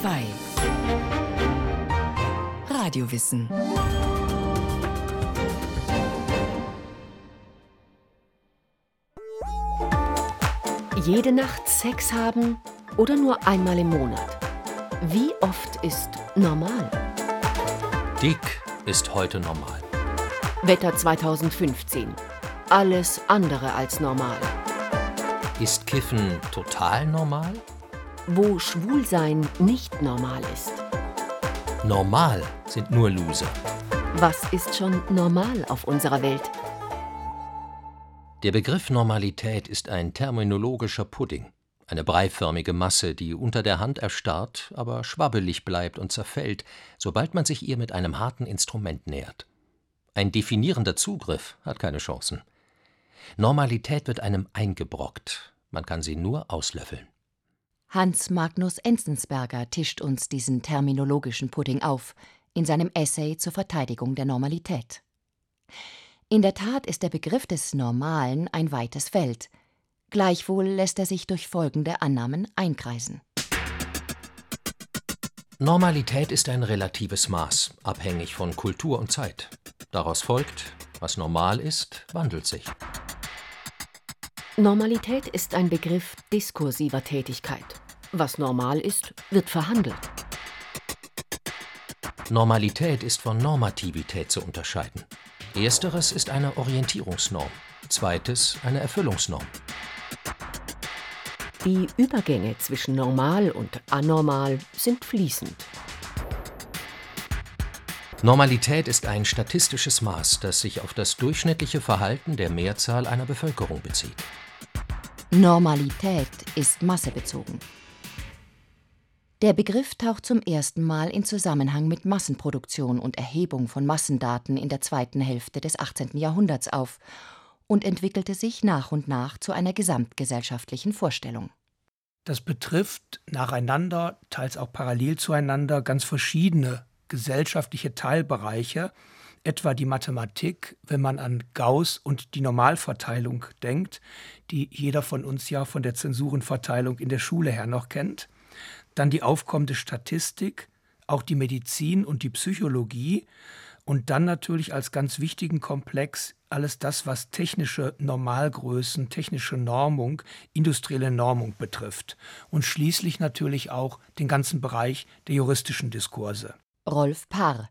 2 Radiowissen Jede Nacht Sex haben oder nur einmal im Monat? Wie oft ist normal? Dick ist heute normal. Wetter 2015. Alles andere als normal. Ist Kiffen total normal? Wo Schwulsein nicht normal ist. Normal sind nur Loser. Was ist schon normal auf unserer Welt? Der Begriff Normalität ist ein terminologischer Pudding, eine breiförmige Masse, die unter der Hand erstarrt, aber schwabbelig bleibt und zerfällt, sobald man sich ihr mit einem harten Instrument nähert. Ein definierender Zugriff hat keine Chancen. Normalität wird einem eingebrockt, man kann sie nur auslöffeln. Hans Magnus Enzensberger tischt uns diesen terminologischen Pudding auf in seinem Essay zur Verteidigung der Normalität. In der Tat ist der Begriff des Normalen ein weites Feld. Gleichwohl lässt er sich durch folgende Annahmen einkreisen. Normalität ist ein relatives Maß, abhängig von Kultur und Zeit. Daraus folgt, was normal ist, wandelt sich. Normalität ist ein Begriff diskursiver Tätigkeit. Was normal ist, wird verhandelt. Normalität ist von Normativität zu unterscheiden. Ersteres ist eine Orientierungsnorm, zweites eine Erfüllungsnorm. Die Übergänge zwischen normal und anormal sind fließend. Normalität ist ein statistisches Maß, das sich auf das durchschnittliche Verhalten der Mehrzahl einer Bevölkerung bezieht. Normalität ist massebezogen. Der Begriff taucht zum ersten Mal in Zusammenhang mit Massenproduktion und Erhebung von Massendaten in der zweiten Hälfte des 18. Jahrhunderts auf und entwickelte sich nach und nach zu einer gesamtgesellschaftlichen Vorstellung. Das betrifft nacheinander, teils auch parallel zueinander, ganz verschiedene gesellschaftliche Teilbereiche, etwa die Mathematik, wenn man an Gauss und die Normalverteilung denkt, die jeder von uns ja von der Zensurenverteilung in der Schule her noch kennt, dann die aufkommende Statistik, auch die Medizin und die Psychologie. Und dann natürlich als ganz wichtigen Komplex alles das, was technische Normalgrößen, technische Normung, industrielle Normung betrifft. Und schließlich natürlich auch den ganzen Bereich der juristischen Diskurse. Rolf Parr,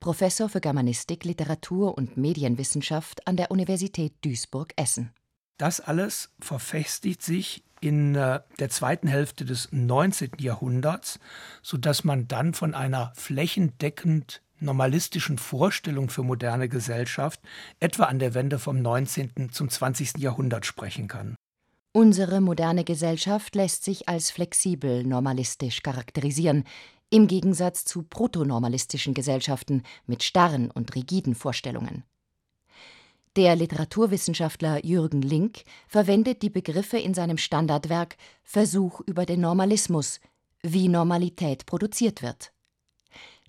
Professor für Germanistik, Literatur und Medienwissenschaft an der Universität Duisburg-Essen. Das alles verfestigt sich in äh, der zweiten Hälfte des 19. Jahrhunderts, sodass man dann von einer flächendeckend normalistischen Vorstellung für moderne Gesellschaft etwa an der Wende vom 19. zum 20. Jahrhundert sprechen kann. Unsere moderne Gesellschaft lässt sich als flexibel normalistisch charakterisieren, im Gegensatz zu protonormalistischen Gesellschaften mit starren und rigiden Vorstellungen. Der Literaturwissenschaftler Jürgen Link verwendet die Begriffe in seinem Standardwerk Versuch über den Normalismus, wie Normalität produziert wird.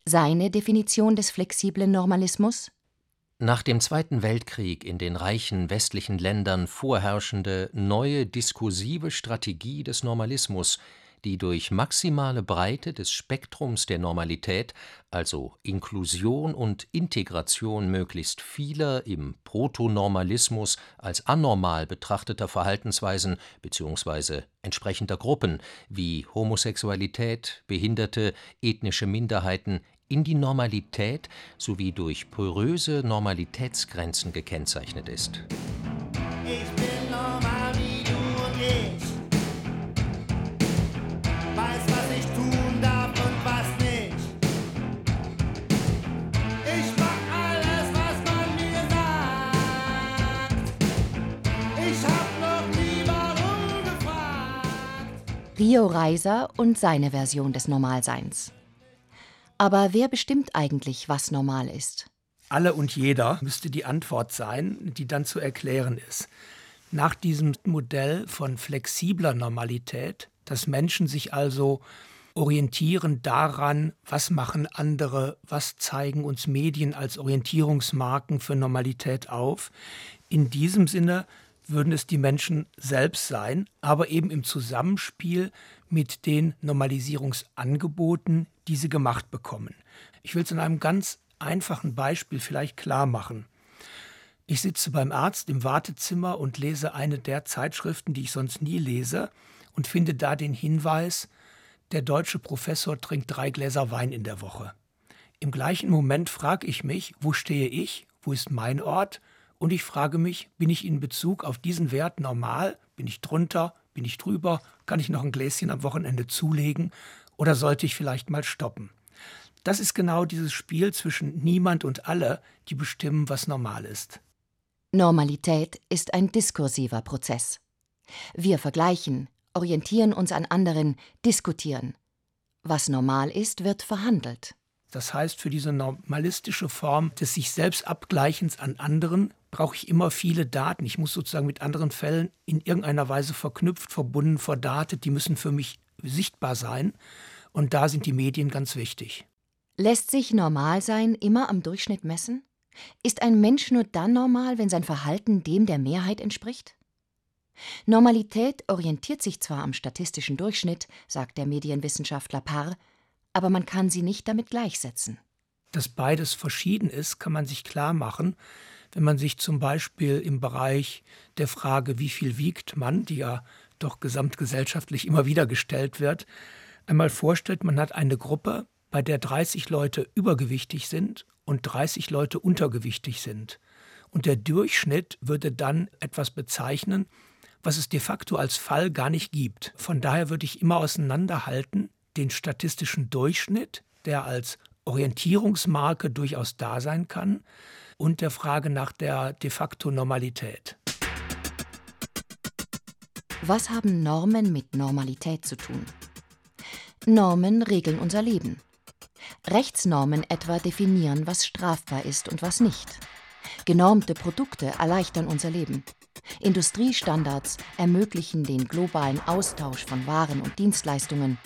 Seine Definition des flexiblen Normalismus Nach dem Zweiten Weltkrieg in den reichen westlichen Ländern vorherrschende neue diskursive Strategie des Normalismus die durch maximale Breite des Spektrums der Normalität, also Inklusion und Integration möglichst vieler im Protonormalismus als anormal betrachteter Verhaltensweisen bzw. entsprechender Gruppen wie Homosexualität, Behinderte, ethnische Minderheiten in die Normalität sowie durch poröse Normalitätsgrenzen gekennzeichnet ist Rio Reiser und seine Version des Normalseins. Aber wer bestimmt eigentlich, was normal ist? Alle und jeder müsste die Antwort sein, die dann zu erklären ist. Nach diesem Modell von flexibler Normalität, dass Menschen sich also orientieren daran, was machen andere, was zeigen uns Medien als Orientierungsmarken für Normalität auf. In diesem Sinne würden es die Menschen selbst sein, aber eben im Zusammenspiel mit den Normalisierungsangeboten, die sie gemacht bekommen. Ich will es in einem ganz einfachen Beispiel vielleicht klar machen. Ich sitze beim Arzt im Wartezimmer und lese eine der Zeitschriften, die ich sonst nie lese, und finde da den Hinweis, der deutsche Professor trinkt drei Gläser Wein in der Woche. Im gleichen Moment frage ich mich, wo stehe ich, wo ist mein Ort? Und ich frage mich, bin ich in Bezug auf diesen Wert normal? Bin ich drunter? Bin ich drüber? Kann ich noch ein Gläschen am Wochenende zulegen? Oder sollte ich vielleicht mal stoppen? Das ist genau dieses Spiel zwischen niemand und alle, die bestimmen, was normal ist. Normalität ist ein diskursiver Prozess. Wir vergleichen, orientieren uns an anderen, diskutieren. Was normal ist, wird verhandelt. Das heißt, für diese normalistische Form des sich selbst Abgleichens an anderen brauche ich immer viele Daten. Ich muss sozusagen mit anderen Fällen in irgendeiner Weise verknüpft, verbunden, verdatet. Die müssen für mich sichtbar sein. Und da sind die Medien ganz wichtig. Lässt sich Normalsein immer am Durchschnitt messen? Ist ein Mensch nur dann normal, wenn sein Verhalten dem der Mehrheit entspricht? Normalität orientiert sich zwar am statistischen Durchschnitt, sagt der Medienwissenschaftler Parr, aber man kann sie nicht damit gleichsetzen. Dass beides verschieden ist, kann man sich klar machen, wenn man sich zum Beispiel im Bereich der Frage, wie viel wiegt man, die ja doch gesamtgesellschaftlich immer wieder gestellt wird, einmal vorstellt, man hat eine Gruppe, bei der 30 Leute übergewichtig sind und 30 Leute untergewichtig sind. Und der Durchschnitt würde dann etwas bezeichnen, was es de facto als Fall gar nicht gibt. Von daher würde ich immer auseinanderhalten den statistischen Durchschnitt, der als Orientierungsmarke durchaus da sein kann, und der Frage nach der de facto Normalität. Was haben Normen mit Normalität zu tun? Normen regeln unser Leben. Rechtsnormen etwa definieren, was strafbar ist und was nicht. Genormte Produkte erleichtern unser Leben. Industriestandards ermöglichen den globalen Austausch von Waren und Dienstleistungen.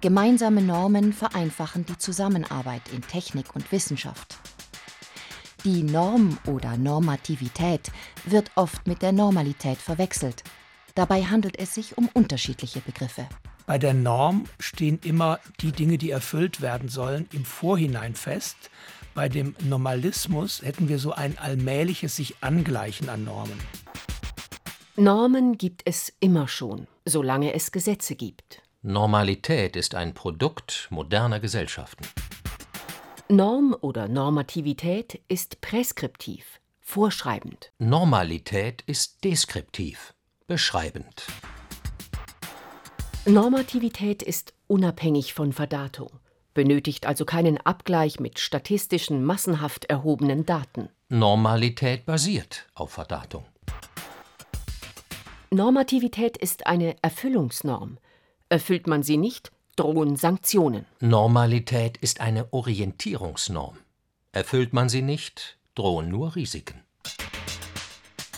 Gemeinsame Normen vereinfachen die Zusammenarbeit in Technik und Wissenschaft. Die Norm oder Normativität wird oft mit der Normalität verwechselt. Dabei handelt es sich um unterschiedliche Begriffe. Bei der Norm stehen immer die Dinge, die erfüllt werden sollen, im Vorhinein fest. Bei dem Normalismus hätten wir so ein allmähliches sich Angleichen an Normen. Normen gibt es immer schon, solange es Gesetze gibt. Normalität ist ein Produkt moderner Gesellschaften. Norm oder Normativität ist präskriptiv, vorschreibend. Normalität ist deskriptiv, beschreibend. Normativität ist unabhängig von Verdatung, benötigt also keinen Abgleich mit statistischen, massenhaft erhobenen Daten. Normalität basiert auf Verdatung. Normativität ist eine Erfüllungsnorm. Erfüllt man sie nicht, drohen Sanktionen. Normalität ist eine Orientierungsnorm. Erfüllt man sie nicht, drohen nur Risiken.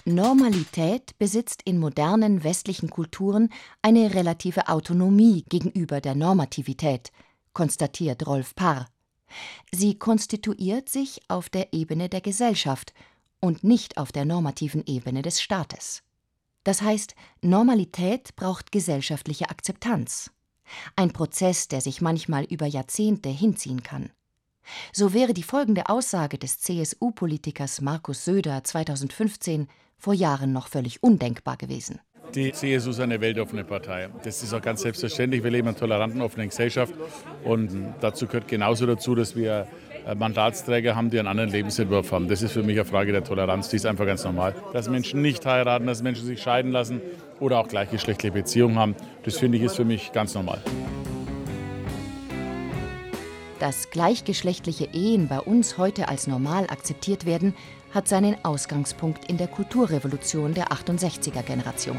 Normalität besitzt in modernen westlichen Kulturen eine relative Autonomie gegenüber der Normativität, konstatiert Rolf Parr. Sie konstituiert sich auf der Ebene der Gesellschaft und nicht auf der normativen Ebene des Staates. Das heißt, Normalität braucht gesellschaftliche Akzeptanz. Ein Prozess, der sich manchmal über Jahrzehnte hinziehen kann. So wäre die folgende Aussage des CSU-Politikers Markus Söder 2015 vor Jahren noch völlig undenkbar gewesen. Die CSU ist eine weltoffene Partei. Das ist auch ganz selbstverständlich. Wir leben in einer toleranten, offenen Gesellschaft. Und dazu gehört genauso dazu, dass wir Mandatsträger haben, die einen anderen Lebensentwurf haben. Das ist für mich eine Frage der Toleranz, die ist einfach ganz normal. Dass Menschen nicht heiraten, dass Menschen sich scheiden lassen oder auch gleichgeschlechtliche Beziehungen haben, das finde ich ist für mich ganz normal. Dass gleichgeschlechtliche Ehen bei uns heute als normal akzeptiert werden, hat seinen Ausgangspunkt in der Kulturrevolution der 68er Generation.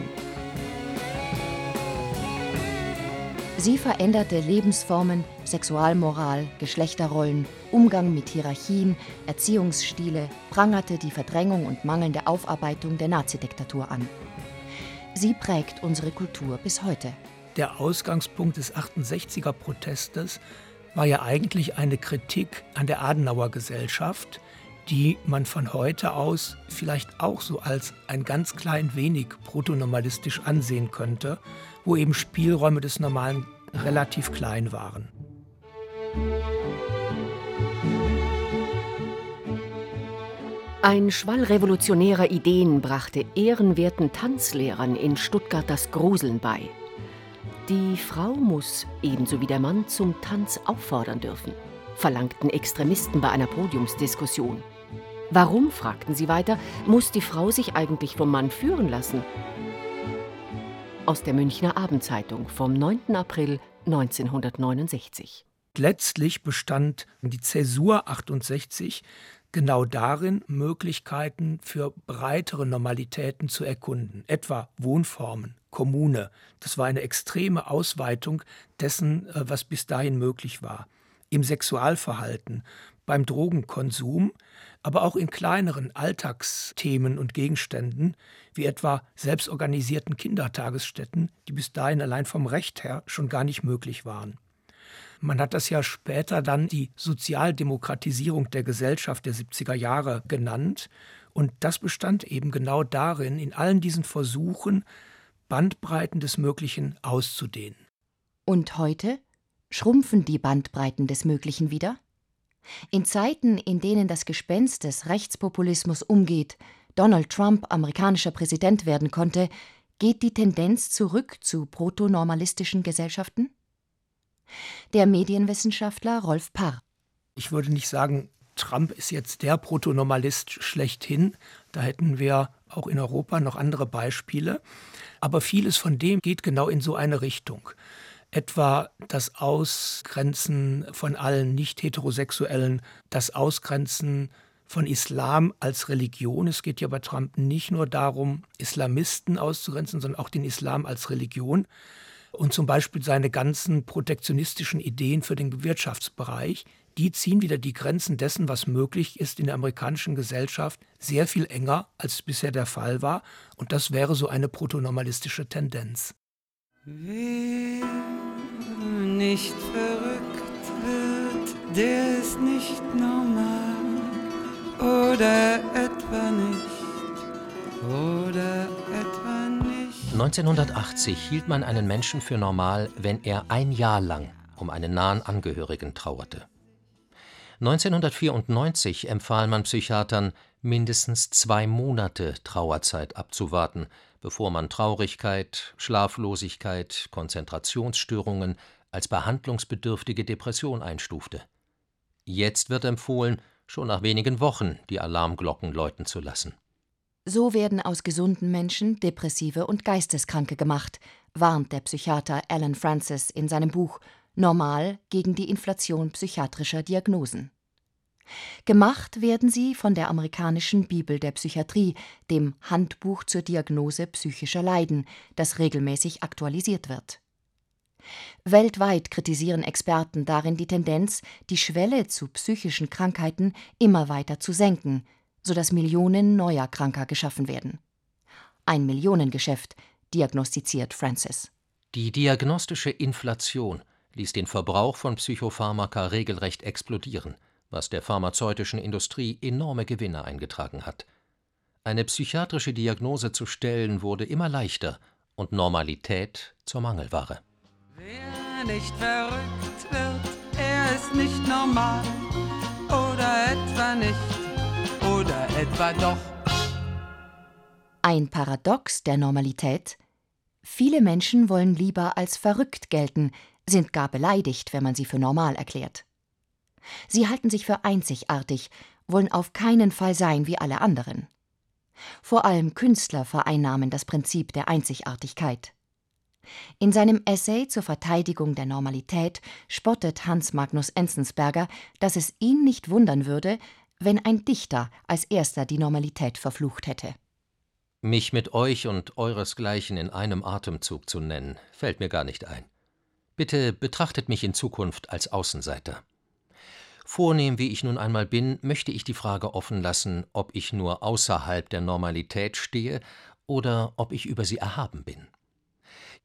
Sie veränderte Lebensformen, Sexualmoral, Geschlechterrollen, Umgang mit Hierarchien, Erziehungsstile, prangerte die Verdrängung und mangelnde Aufarbeitung der Nazidiktatur an. Sie prägt unsere Kultur bis heute. Der Ausgangspunkt des 68er Protestes war ja eigentlich eine Kritik an der Adenauer Gesellschaft, die man von heute aus vielleicht auch so als ein ganz klein wenig protonormalistisch ansehen könnte, wo eben Spielräume des Normalen relativ klein waren. Ein Schwall revolutionärer Ideen brachte ehrenwerten Tanzlehrern in Stuttgart das Gruseln bei. Die Frau muss, ebenso wie der Mann, zum Tanz auffordern dürfen, verlangten Extremisten bei einer Podiumsdiskussion. Warum, fragten sie weiter, muss die Frau sich eigentlich vom Mann führen lassen? Aus der Münchner Abendzeitung vom 9. April 1969. Letztlich bestand die Zäsur 68 genau darin, Möglichkeiten für breitere Normalitäten zu erkunden, etwa Wohnformen, Kommune. Das war eine extreme Ausweitung dessen, äh, was bis dahin möglich war. Im Sexualverhalten, beim Drogenkonsum, aber auch in kleineren Alltagsthemen und Gegenständen, wie etwa selbstorganisierten Kindertagesstätten, die bis dahin allein vom Recht her schon gar nicht möglich waren. Man hat das ja später dann die Sozialdemokratisierung der Gesellschaft der 70er Jahre genannt. Und das bestand eben genau darin, in allen diesen Versuchen, Bandbreiten des Möglichen auszudehnen. Und heute schrumpfen die Bandbreiten des Möglichen wieder? In Zeiten, in denen das Gespenst des Rechtspopulismus umgeht, Donald Trump amerikanischer Präsident werden konnte, geht die Tendenz zurück zu protonormalistischen Gesellschaften? Der Medienwissenschaftler Rolf Parr. Ich würde nicht sagen, Trump ist jetzt der Protonormalist schlechthin. Da hätten wir auch in Europa noch andere Beispiele. Aber vieles von dem geht genau in so eine Richtung. Etwa das Ausgrenzen von allen Nicht-Heterosexuellen, das Ausgrenzen von Islam als Religion. Es geht ja bei Trump nicht nur darum, Islamisten auszugrenzen, sondern auch den Islam als Religion und zum Beispiel seine ganzen protektionistischen Ideen für den Wirtschaftsbereich, die ziehen wieder die Grenzen dessen, was möglich ist in der amerikanischen Gesellschaft, sehr viel enger, als es bisher der Fall war. Und das wäre so eine protonormalistische Tendenz. Wer nicht verrückt wird, der ist nicht normal oder etwa nicht oder etwa. 1980 hielt man einen Menschen für normal, wenn er ein Jahr lang um einen nahen Angehörigen trauerte. 1994 empfahl man Psychiatern, mindestens zwei Monate Trauerzeit abzuwarten, bevor man Traurigkeit, Schlaflosigkeit, Konzentrationsstörungen als behandlungsbedürftige Depression einstufte. Jetzt wird empfohlen, schon nach wenigen Wochen die Alarmglocken läuten zu lassen. So werden aus gesunden Menschen Depressive und Geisteskranke gemacht, warnt der Psychiater Alan Francis in seinem Buch Normal gegen die Inflation psychiatrischer Diagnosen. Gemacht werden sie von der amerikanischen Bibel der Psychiatrie, dem Handbuch zur Diagnose psychischer Leiden, das regelmäßig aktualisiert wird. Weltweit kritisieren Experten darin die Tendenz, die Schwelle zu psychischen Krankheiten immer weiter zu senken, sodass Millionen neuer Kranker geschaffen werden. Ein Millionengeschäft, diagnostiziert Francis. Die diagnostische Inflation ließ den Verbrauch von Psychopharmaka regelrecht explodieren, was der pharmazeutischen Industrie enorme Gewinne eingetragen hat. Eine psychiatrische Diagnose zu stellen wurde immer leichter und Normalität zur Mangelware. Wer nicht verrückt wird, er ist nicht normal oder etwa nicht oder etwa doch? Ein Paradox der Normalität? Viele Menschen wollen lieber als verrückt gelten, sind gar beleidigt, wenn man sie für normal erklärt. Sie halten sich für einzigartig, wollen auf keinen Fall sein wie alle anderen. Vor allem Künstler vereinnahmen das Prinzip der Einzigartigkeit. In seinem Essay zur Verteidigung der Normalität spottet Hans Magnus Enzensberger, dass es ihn nicht wundern würde, wenn ein Dichter als erster die Normalität verflucht hätte. Mich mit euch und euresgleichen in einem Atemzug zu nennen, fällt mir gar nicht ein. Bitte betrachtet mich in Zukunft als Außenseiter. Vornehm wie ich nun einmal bin, möchte ich die Frage offen lassen, ob ich nur außerhalb der Normalität stehe oder ob ich über sie erhaben bin.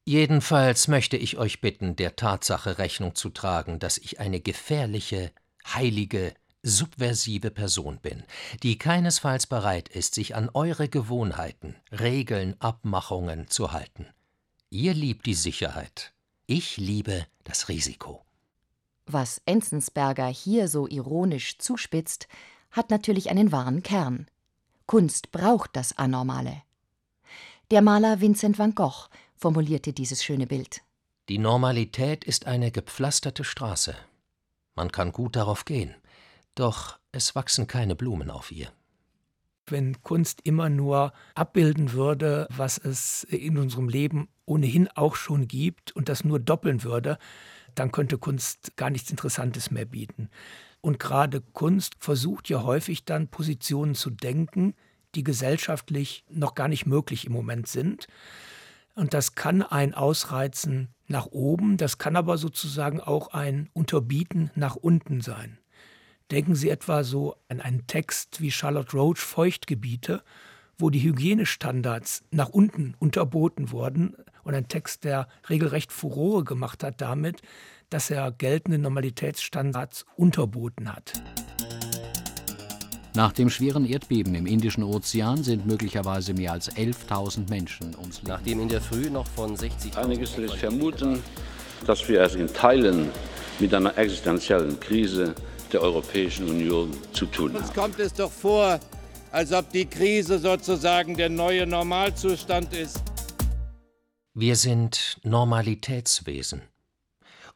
Jedenfalls möchte ich euch bitten, der Tatsache Rechnung zu tragen, dass ich eine gefährliche, heilige, subversive Person bin, die keinesfalls bereit ist, sich an eure Gewohnheiten, Regeln, Abmachungen zu halten. Ihr liebt die Sicherheit, ich liebe das Risiko. Was Enzensberger hier so ironisch zuspitzt, hat natürlich einen wahren Kern. Kunst braucht das Anormale. Der Maler Vincent van Gogh formulierte dieses schöne Bild. Die Normalität ist eine gepflasterte Straße. Man kann gut darauf gehen, doch es wachsen keine Blumen auf ihr. Wenn Kunst immer nur abbilden würde, was es in unserem Leben ohnehin auch schon gibt und das nur doppeln würde, dann könnte Kunst gar nichts Interessantes mehr bieten. Und gerade Kunst versucht ja häufig dann Positionen zu denken, die gesellschaftlich noch gar nicht möglich im Moment sind. Und das kann ein Ausreizen nach oben, das kann aber sozusagen auch ein Unterbieten nach unten sein. Denken Sie etwa so an einen Text wie Charlotte Roach Feuchtgebiete, wo die Hygienestandards nach unten unterboten wurden und ein Text, der regelrecht Furore gemacht hat damit, dass er geltende Normalitätsstandards unterboten hat. Nach dem schweren Erdbeben im Indischen Ozean sind möglicherweise mehr als 11.000 Menschen ums Leben. Nachdem in der Früh noch von 60 Einige lässt vermuten, dass wir es in Teilen mit einer existenziellen Krise der Europäischen Union zu tun haben. Uns kommt es doch vor, als ob die Krise sozusagen der neue Normalzustand ist. Wir sind Normalitätswesen.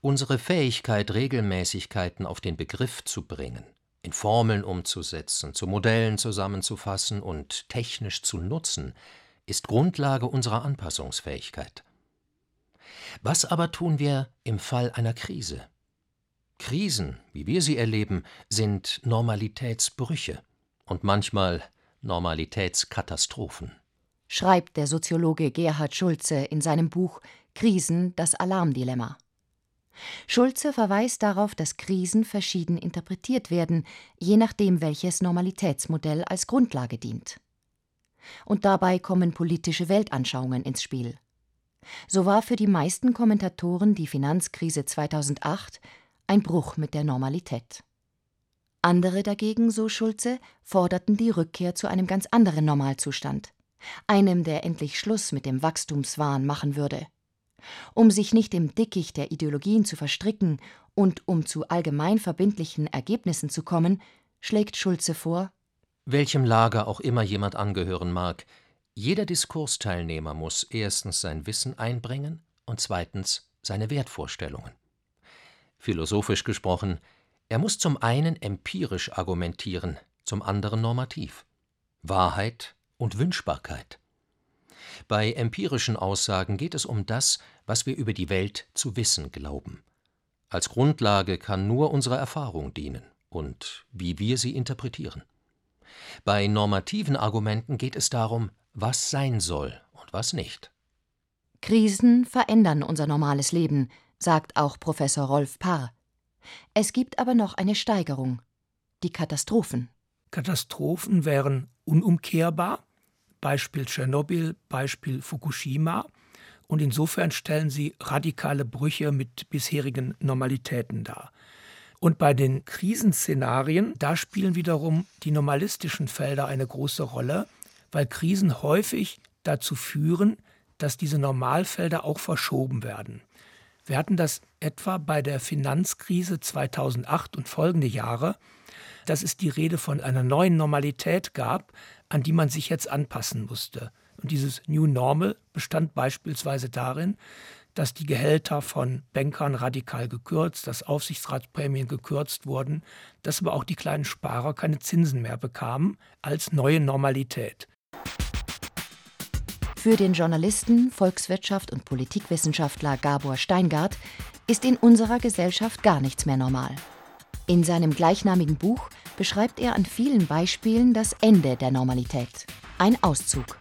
Unsere Fähigkeit, Regelmäßigkeiten auf den Begriff zu bringen, in Formeln umzusetzen, zu Modellen zusammenzufassen und technisch zu nutzen, ist Grundlage unserer Anpassungsfähigkeit. Was aber tun wir im Fall einer Krise? Krisen, wie wir sie erleben, sind Normalitätsbrüche und manchmal Normalitätskatastrophen. Schreibt der Soziologe Gerhard Schulze in seinem Buch Krisen das Alarmdilemma. Schulze verweist darauf, dass Krisen verschieden interpretiert werden, je nachdem, welches Normalitätsmodell als Grundlage dient. Und dabei kommen politische Weltanschauungen ins Spiel. So war für die meisten Kommentatoren die Finanzkrise 2008 ein Bruch mit der Normalität. Andere dagegen, so Schulze, forderten die Rückkehr zu einem ganz anderen Normalzustand, einem, der endlich Schluss mit dem Wachstumswahn machen würde. Um sich nicht im Dickicht der Ideologien zu verstricken und um zu allgemein verbindlichen Ergebnissen zu kommen, schlägt Schulze vor, welchem Lager auch immer jemand angehören mag, jeder Diskursteilnehmer muss erstens sein Wissen einbringen und zweitens seine Wertvorstellungen. Philosophisch gesprochen, er muss zum einen empirisch argumentieren, zum anderen normativ. Wahrheit und Wünschbarkeit. Bei empirischen Aussagen geht es um das, was wir über die Welt zu wissen glauben. Als Grundlage kann nur unsere Erfahrung dienen und wie wir sie interpretieren. Bei normativen Argumenten geht es darum, was sein soll und was nicht. Krisen verändern unser normales Leben, sagt auch Professor Rolf Parr. Es gibt aber noch eine Steigerung die Katastrophen. Katastrophen wären unumkehrbar, Beispiel Tschernobyl, Beispiel Fukushima, und insofern stellen sie radikale Brüche mit bisherigen Normalitäten dar. Und bei den Krisenszenarien, da spielen wiederum die normalistischen Felder eine große Rolle, weil Krisen häufig dazu führen, dass diese Normalfelder auch verschoben werden. Wir hatten das etwa bei der Finanzkrise 2008 und folgende Jahre, dass es die Rede von einer neuen Normalität gab, an die man sich jetzt anpassen musste. Und dieses New Normal bestand beispielsweise darin, dass die Gehälter von Bankern radikal gekürzt, dass Aufsichtsratsprämien gekürzt wurden, dass aber auch die kleinen Sparer keine Zinsen mehr bekamen als neue Normalität. Für den Journalisten, Volkswirtschaft und Politikwissenschaftler Gabor Steingart ist in unserer Gesellschaft gar nichts mehr normal. In seinem gleichnamigen Buch beschreibt er an vielen Beispielen das Ende der Normalität. Ein Auszug.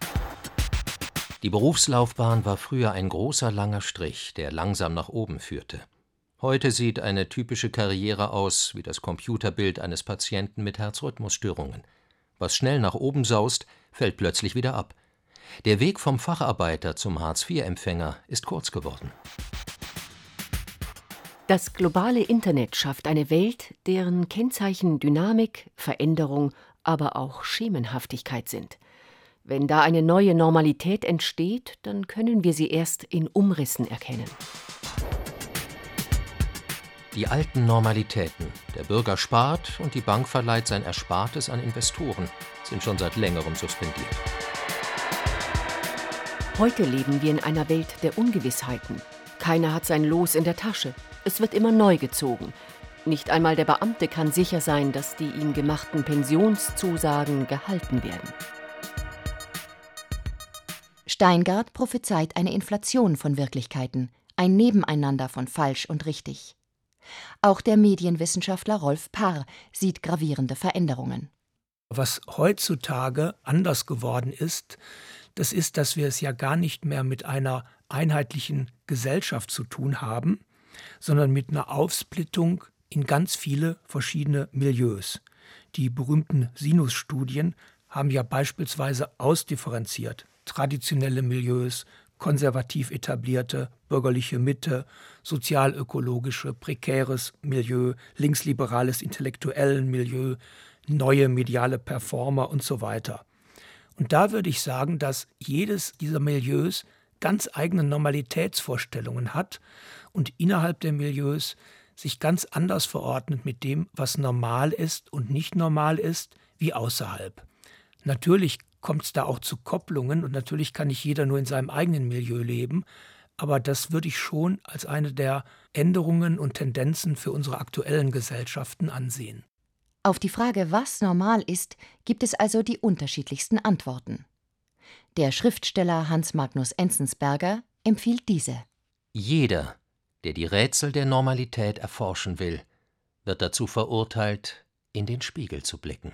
Die Berufslaufbahn war früher ein großer langer Strich, der langsam nach oben führte. Heute sieht eine typische Karriere aus wie das Computerbild eines Patienten mit Herzrhythmusstörungen. Was schnell nach oben saust, fällt plötzlich wieder ab. Der Weg vom Facharbeiter zum Hartz-IV-Empfänger ist kurz geworden. Das globale Internet schafft eine Welt, deren Kennzeichen Dynamik, Veränderung, aber auch Schemenhaftigkeit sind. Wenn da eine neue Normalität entsteht, dann können wir sie erst in Umrissen erkennen. Die alten Normalitäten, der Bürger spart und die Bank verleiht sein Erspartes an Investoren, sind schon seit längerem suspendiert. Heute leben wir in einer Welt der Ungewissheiten. Keiner hat sein Los in der Tasche. Es wird immer neu gezogen. Nicht einmal der Beamte kann sicher sein, dass die ihm gemachten Pensionszusagen gehalten werden. Steingart prophezeit eine Inflation von Wirklichkeiten, ein Nebeneinander von falsch und richtig. Auch der Medienwissenschaftler Rolf Parr sieht gravierende Veränderungen. Was heutzutage anders geworden ist, das ist, dass wir es ja gar nicht mehr mit einer einheitlichen Gesellschaft zu tun haben, sondern mit einer Aufsplittung in ganz viele verschiedene Milieus. Die berühmten Sinus-Studien haben ja beispielsweise ausdifferenziert traditionelle Milieus, konservativ etablierte, bürgerliche Mitte, sozialökologische, prekäres Milieu, linksliberales intellektuellen Milieu, neue mediale Performer und so weiter. Und da würde ich sagen, dass jedes dieser Milieus ganz eigene Normalitätsvorstellungen hat und innerhalb der Milieus sich ganz anders verordnet mit dem, was normal ist und nicht normal ist, wie außerhalb. Natürlich kommt es da auch zu Kopplungen und natürlich kann nicht jeder nur in seinem eigenen Milieu leben, aber das würde ich schon als eine der Änderungen und Tendenzen für unsere aktuellen Gesellschaften ansehen. Auf die Frage, was normal ist, gibt es also die unterschiedlichsten Antworten. Der Schriftsteller Hans Magnus Enzensberger empfiehlt diese. Jeder, der die Rätsel der Normalität erforschen will, wird dazu verurteilt, in den Spiegel zu blicken.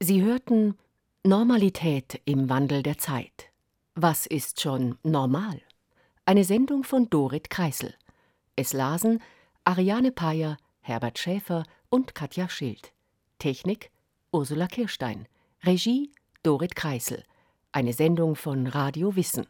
Sie hörten Normalität im Wandel der Zeit. Was ist schon normal? Eine Sendung von Dorit Kreisel. Es lasen Ariane Payer, Herbert Schäfer und Katja Schild. Technik Ursula Kirstein. Regie Dorit Kreisel. Eine Sendung von Radio Wissen.